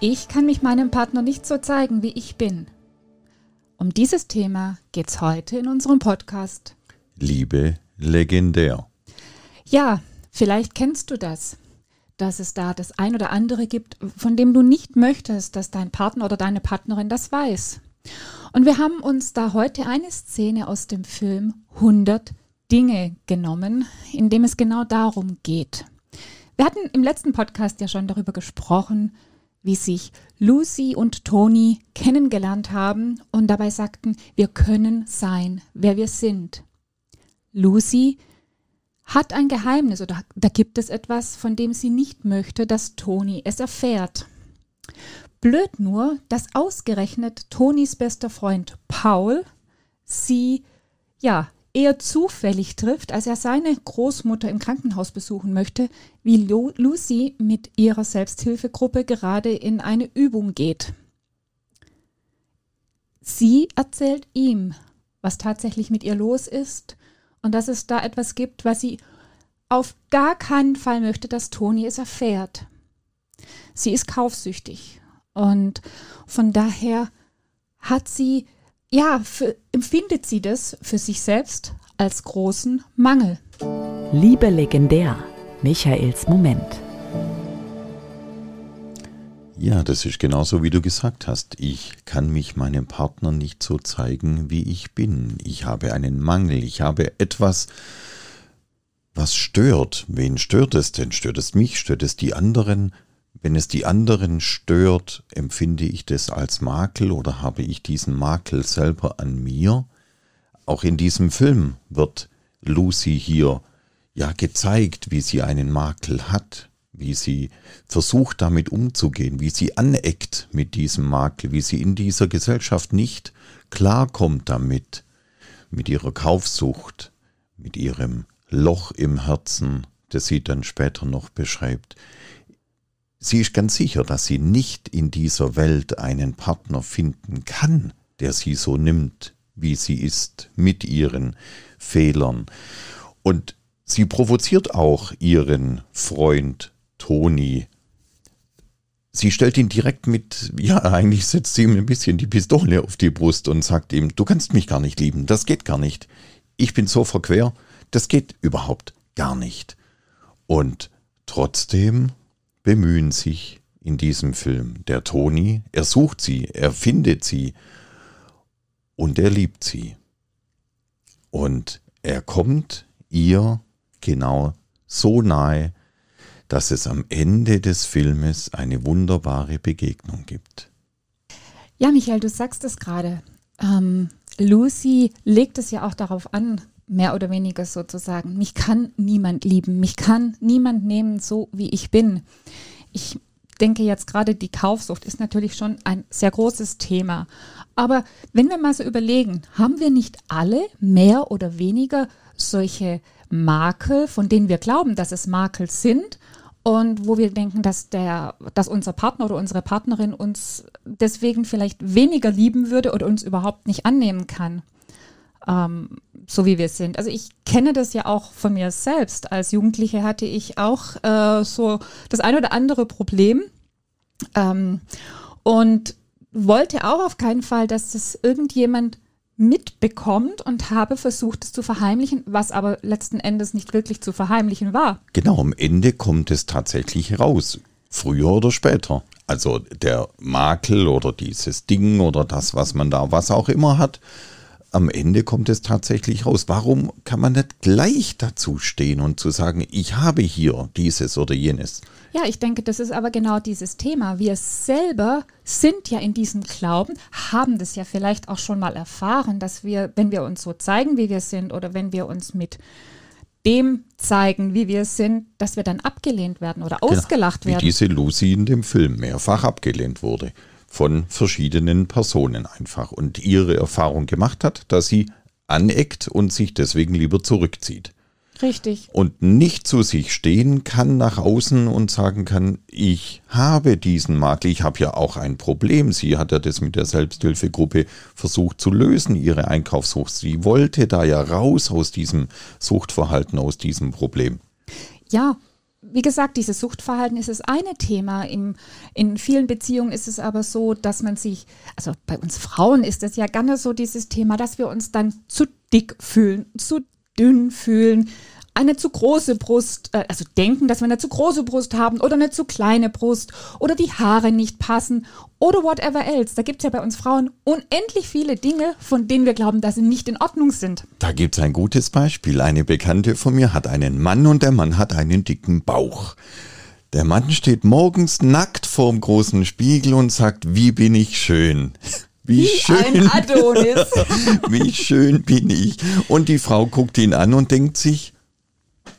Ich kann mich meinem Partner nicht so zeigen, wie ich bin. Um dieses Thema geht's heute in unserem Podcast. Liebe legendär. Ja, vielleicht kennst du das, dass es da das ein oder andere gibt, von dem du nicht möchtest, dass dein Partner oder deine Partnerin das weiß. Und wir haben uns da heute eine Szene aus dem Film 100 Dinge genommen, in dem es genau darum geht. Wir hatten im letzten Podcast ja schon darüber gesprochen, wie sich Lucy und Toni kennengelernt haben und dabei sagten, wir können sein, wer wir sind. Lucy hat ein Geheimnis oder da gibt es etwas, von dem sie nicht möchte, dass Toni es erfährt. Blöd nur, dass ausgerechnet Tonis bester Freund Paul sie ja eher zufällig trifft, als er seine Großmutter im Krankenhaus besuchen möchte, wie Lu Lucy mit ihrer Selbsthilfegruppe gerade in eine Übung geht. Sie erzählt ihm, was tatsächlich mit ihr los ist und dass es da etwas gibt, was sie auf gar keinen Fall möchte, dass Toni es erfährt. Sie ist kaufsüchtig und von daher hat sie, ja, für, empfindet sie das für sich selbst als großen Mangel. Liebe legendär. Michaels Moment. Ja, das ist genauso wie du gesagt hast. Ich kann mich meinem Partner nicht so zeigen, wie ich bin. Ich habe einen Mangel. Ich habe etwas, was stört. Wen stört es denn? Stört es mich? Stört es die anderen? Wenn es die anderen stört, empfinde ich das als Makel oder habe ich diesen Makel selber an mir? Auch in diesem Film wird Lucy hier ja gezeigt, wie sie einen Makel hat, wie sie versucht damit umzugehen, wie sie aneckt mit diesem Makel, wie sie in dieser Gesellschaft nicht klarkommt damit, mit ihrer Kaufsucht, mit ihrem Loch im Herzen, das sie dann später noch beschreibt. Sie ist ganz sicher, dass sie nicht in dieser Welt einen Partner finden kann, der sie so nimmt, wie sie ist, mit ihren Fehlern. Und sie provoziert auch ihren Freund Toni. Sie stellt ihn direkt mit, ja, eigentlich setzt sie ihm ein bisschen die Pistole auf die Brust und sagt ihm, du kannst mich gar nicht lieben, das geht gar nicht. Ich bin so verquer, das geht überhaupt gar nicht. Und trotzdem bemühen sich in diesem Film. Der Toni, er sucht sie, er findet sie und er liebt sie. Und er kommt ihr genau so nahe, dass es am Ende des Filmes eine wunderbare Begegnung gibt. Ja, Michael, du sagst es gerade. Ähm, Lucy legt es ja auch darauf an, mehr oder weniger sozusagen. Mich kann niemand lieben, mich kann niemand nehmen, so wie ich bin. Ich denke jetzt gerade, die Kaufsucht ist natürlich schon ein sehr großes Thema. Aber wenn wir mal so überlegen, haben wir nicht alle mehr oder weniger solche Makel, von denen wir glauben, dass es Makel sind und wo wir denken, dass der, dass unser Partner oder unsere Partnerin uns deswegen vielleicht weniger lieben würde oder uns überhaupt nicht annehmen kann ähm, so wie wir sind. Also ich kenne das ja auch von mir selbst. Als Jugendliche hatte ich auch äh, so das ein oder andere Problem ähm, und wollte auch auf keinen Fall, dass das irgendjemand mitbekommt und habe versucht, es zu verheimlichen, was aber letzten Endes nicht wirklich zu verheimlichen war. Genau, am Ende kommt es tatsächlich raus. Früher oder später. Also der Makel oder dieses Ding oder das, was man da, was auch immer hat, am Ende kommt es tatsächlich raus. Warum kann man nicht gleich dazu stehen und zu sagen, ich habe hier dieses oder jenes? Ja, ich denke, das ist aber genau dieses Thema. Wir selber sind ja in diesem Glauben, haben das ja vielleicht auch schon mal erfahren, dass wir, wenn wir uns so zeigen, wie wir sind, oder wenn wir uns mit dem zeigen, wie wir sind, dass wir dann abgelehnt werden oder genau, ausgelacht wie werden. Wie diese Lucy in dem Film mehrfach abgelehnt wurde. Von verschiedenen Personen einfach und ihre Erfahrung gemacht hat, dass sie aneckt und sich deswegen lieber zurückzieht. Richtig. Und nicht zu sich stehen kann nach außen und sagen kann, ich habe diesen Makel, ich habe ja auch ein Problem. Sie hat ja das mit der Selbsthilfegruppe versucht zu lösen, ihre Einkaufssucht. Sie wollte da ja raus aus diesem Suchtverhalten, aus diesem Problem. Ja, wie gesagt, dieses Suchtverhalten ist das eine Thema. Im, in vielen Beziehungen ist es aber so, dass man sich, also bei uns Frauen ist es ja gerne so dieses Thema, dass wir uns dann zu dick fühlen, zu dünn fühlen, eine zu große Brust, äh, also denken, dass wir eine zu große Brust haben oder eine zu kleine Brust oder die Haare nicht passen oder whatever else. Da gibt es ja bei uns Frauen unendlich viele Dinge, von denen wir glauben, dass sie nicht in Ordnung sind. Da gibt es ein gutes Beispiel. Eine Bekannte von mir hat einen Mann und der Mann hat einen dicken Bauch. Der Mann steht morgens nackt vorm großen Spiegel und sagt, wie bin ich schön. Wie, wie schön. ein Adonis. wie schön bin ich. Und die Frau guckt ihn an und denkt sich,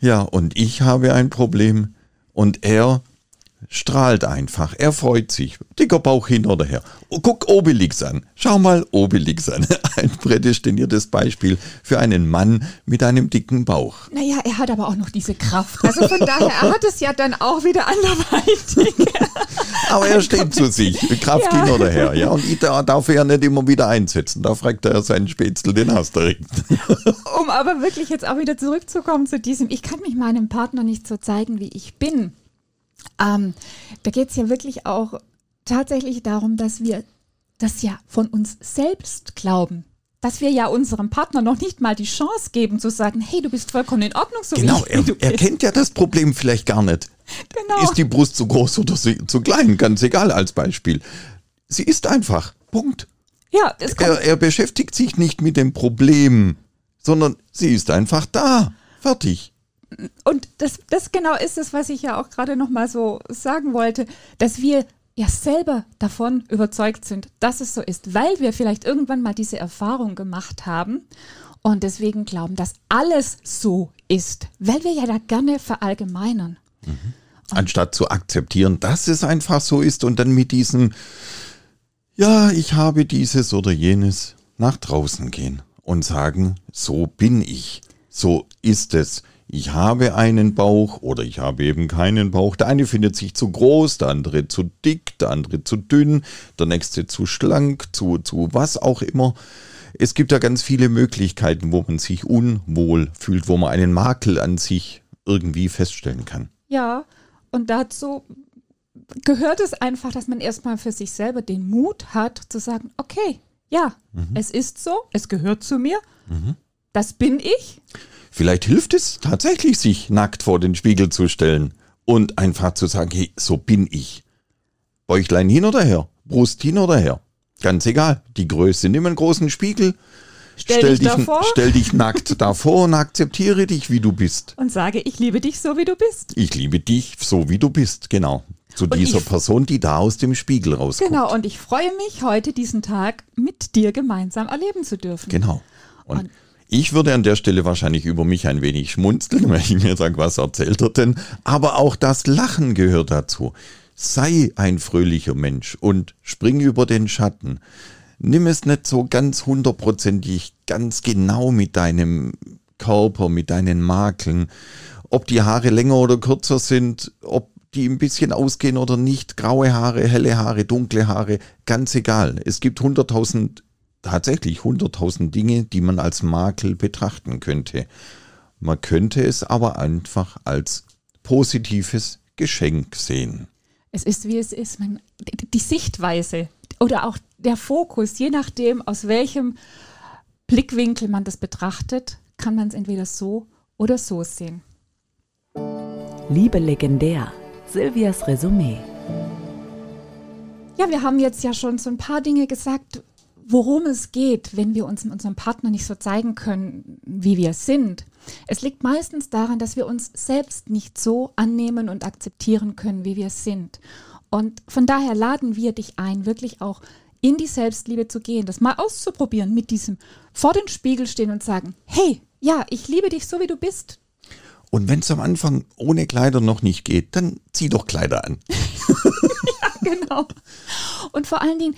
ja, und ich habe ein Problem und er strahlt einfach. Er freut sich. Dicker Bauch hin oder her. Guck Obelix an. Schau mal Obelix an. Ein prädestiniertes Beispiel für einen Mann mit einem dicken Bauch. Naja, er hat aber auch noch diese Kraft. Also von daher, er hat es ja dann auch wieder anderweitig. aber er steht zu sich. Kraft ja. hin oder her. Ja, und ich darf er nicht immer wieder einsetzen. Da fragt er seinen Spätzle, den direkt. um aber wirklich jetzt auch wieder zurückzukommen zu diesem, ich kann mich meinem Partner nicht so zeigen, wie ich bin. Ähm, da geht es ja wirklich auch tatsächlich darum, dass wir das ja von uns selbst glauben. Dass wir ja unserem Partner noch nicht mal die Chance geben zu sagen, hey, du bist vollkommen in Ordnung, so genau, wie, ich, wie er, er kennt ja das Problem vielleicht gar nicht. Genau. Ist die Brust zu groß oder zu klein? Ganz egal als Beispiel. Sie ist einfach. Punkt. Ja, er, er beschäftigt sich nicht mit dem Problem, sondern sie ist einfach da. Fertig und das, das genau ist es, was ich ja auch gerade noch mal so sagen wollte, dass wir ja selber davon überzeugt sind, dass es so ist, weil wir vielleicht irgendwann mal diese Erfahrung gemacht haben und deswegen glauben, dass alles so ist, weil wir ja da gerne verallgemeinern. Mhm. Anstatt zu akzeptieren, dass es einfach so ist und dann mit diesem, ja, ich habe dieses oder jenes nach draußen gehen und sagen, so bin ich, so ist es ich habe einen Bauch oder ich habe eben keinen Bauch. Der eine findet sich zu groß, der andere zu dick, der andere zu dünn, der nächste zu schlank, zu, zu was auch immer. Es gibt ja ganz viele Möglichkeiten, wo man sich unwohl fühlt, wo man einen Makel an sich irgendwie feststellen kann. Ja, und dazu gehört es einfach, dass man erstmal für sich selber den Mut hat zu sagen, okay, ja, mhm. es ist so, es gehört zu mir, mhm. das bin ich. Vielleicht hilft es tatsächlich, sich nackt vor den Spiegel zu stellen und einfach zu sagen, hey, so bin ich. Bäuchlein hin oder her, Brust hin oder her. Ganz egal, die Größe. Nimm einen großen Spiegel, stell, stell dich, dich stell dich nackt davor und akzeptiere dich, wie du bist. Und sage, ich liebe dich so, wie du bist. Ich liebe dich so, wie du bist, genau. Zu und dieser Person, die da aus dem Spiegel rauskommt. Genau, und ich freue mich, heute diesen Tag mit dir gemeinsam erleben zu dürfen. Genau. Und, und ich würde an der Stelle wahrscheinlich über mich ein wenig schmunzeln, weil ich mir sage, was erzählt er denn? Aber auch das Lachen gehört dazu. Sei ein fröhlicher Mensch und spring über den Schatten. Nimm es nicht so ganz hundertprozentig, ganz genau mit deinem Körper, mit deinen Makeln. Ob die Haare länger oder kürzer sind, ob die ein bisschen ausgehen oder nicht, graue Haare, helle Haare, dunkle Haare, ganz egal. Es gibt hunderttausend tatsächlich hunderttausend Dinge, die man als Makel betrachten könnte. Man könnte es aber einfach als positives Geschenk sehen. Es ist, wie es ist. Man, die Sichtweise oder auch der Fokus, je nachdem, aus welchem Blickwinkel man das betrachtet, kann man es entweder so oder so sehen. Liebe legendär, Silvias Resümee. Ja, wir haben jetzt ja schon so ein paar Dinge gesagt, worum es geht, wenn wir uns unserem Partner nicht so zeigen können, wie wir sind. Es liegt meistens daran, dass wir uns selbst nicht so annehmen und akzeptieren können, wie wir sind. Und von daher laden wir dich ein, wirklich auch in die Selbstliebe zu gehen, das mal auszuprobieren, mit diesem vor den Spiegel stehen und sagen, hey, ja, ich liebe dich so, wie du bist. Und wenn es am Anfang ohne Kleider noch nicht geht, dann zieh doch Kleider an. ja, genau. Und vor allen Dingen,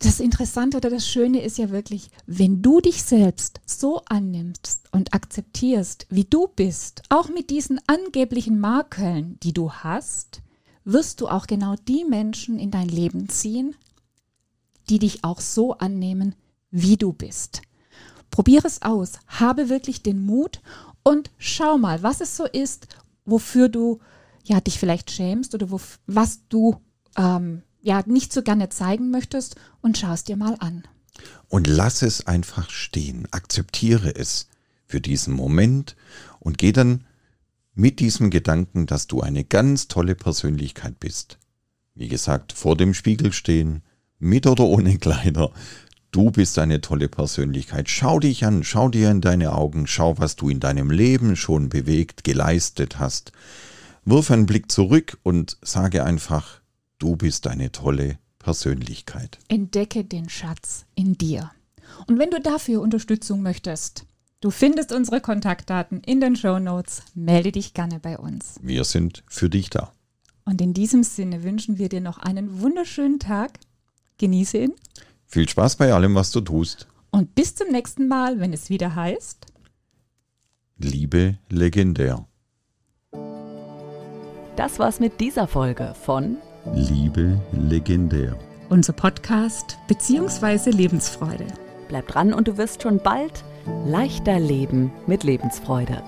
das Interessante oder das Schöne ist ja wirklich, wenn du dich selbst so annimmst und akzeptierst, wie du bist, auch mit diesen angeblichen Makeln, die du hast, wirst du auch genau die Menschen in dein Leben ziehen, die dich auch so annehmen, wie du bist. Probiere es aus, habe wirklich den Mut und schau mal, was es so ist, wofür du ja dich vielleicht schämst oder wo, was du ähm, ja nicht so gerne zeigen möchtest und schau es dir mal an. Und lass es einfach stehen, akzeptiere es für diesen Moment und geh dann mit diesem Gedanken, dass du eine ganz tolle Persönlichkeit bist. Wie gesagt, vor dem Spiegel stehen, mit oder ohne Kleider. Du bist eine tolle Persönlichkeit. Schau dich an, schau dir in deine Augen, schau, was du in deinem Leben schon bewegt, geleistet hast. Wirf einen Blick zurück und sage einfach, du bist eine tolle Persönlichkeit. Entdecke den Schatz in dir. Und wenn du dafür Unterstützung möchtest, du findest unsere Kontaktdaten in den Show Notes. Melde dich gerne bei uns. Wir sind für dich da. Und in diesem Sinne wünschen wir dir noch einen wunderschönen Tag. Genieße ihn. Viel Spaß bei allem, was du tust. Und bis zum nächsten Mal, wenn es wieder heißt. Liebe legendär. Das war's mit dieser Folge von Liebe legendär. Unser Podcast bzw. Lebensfreude. Bleib dran und du wirst schon bald leichter leben mit Lebensfreude.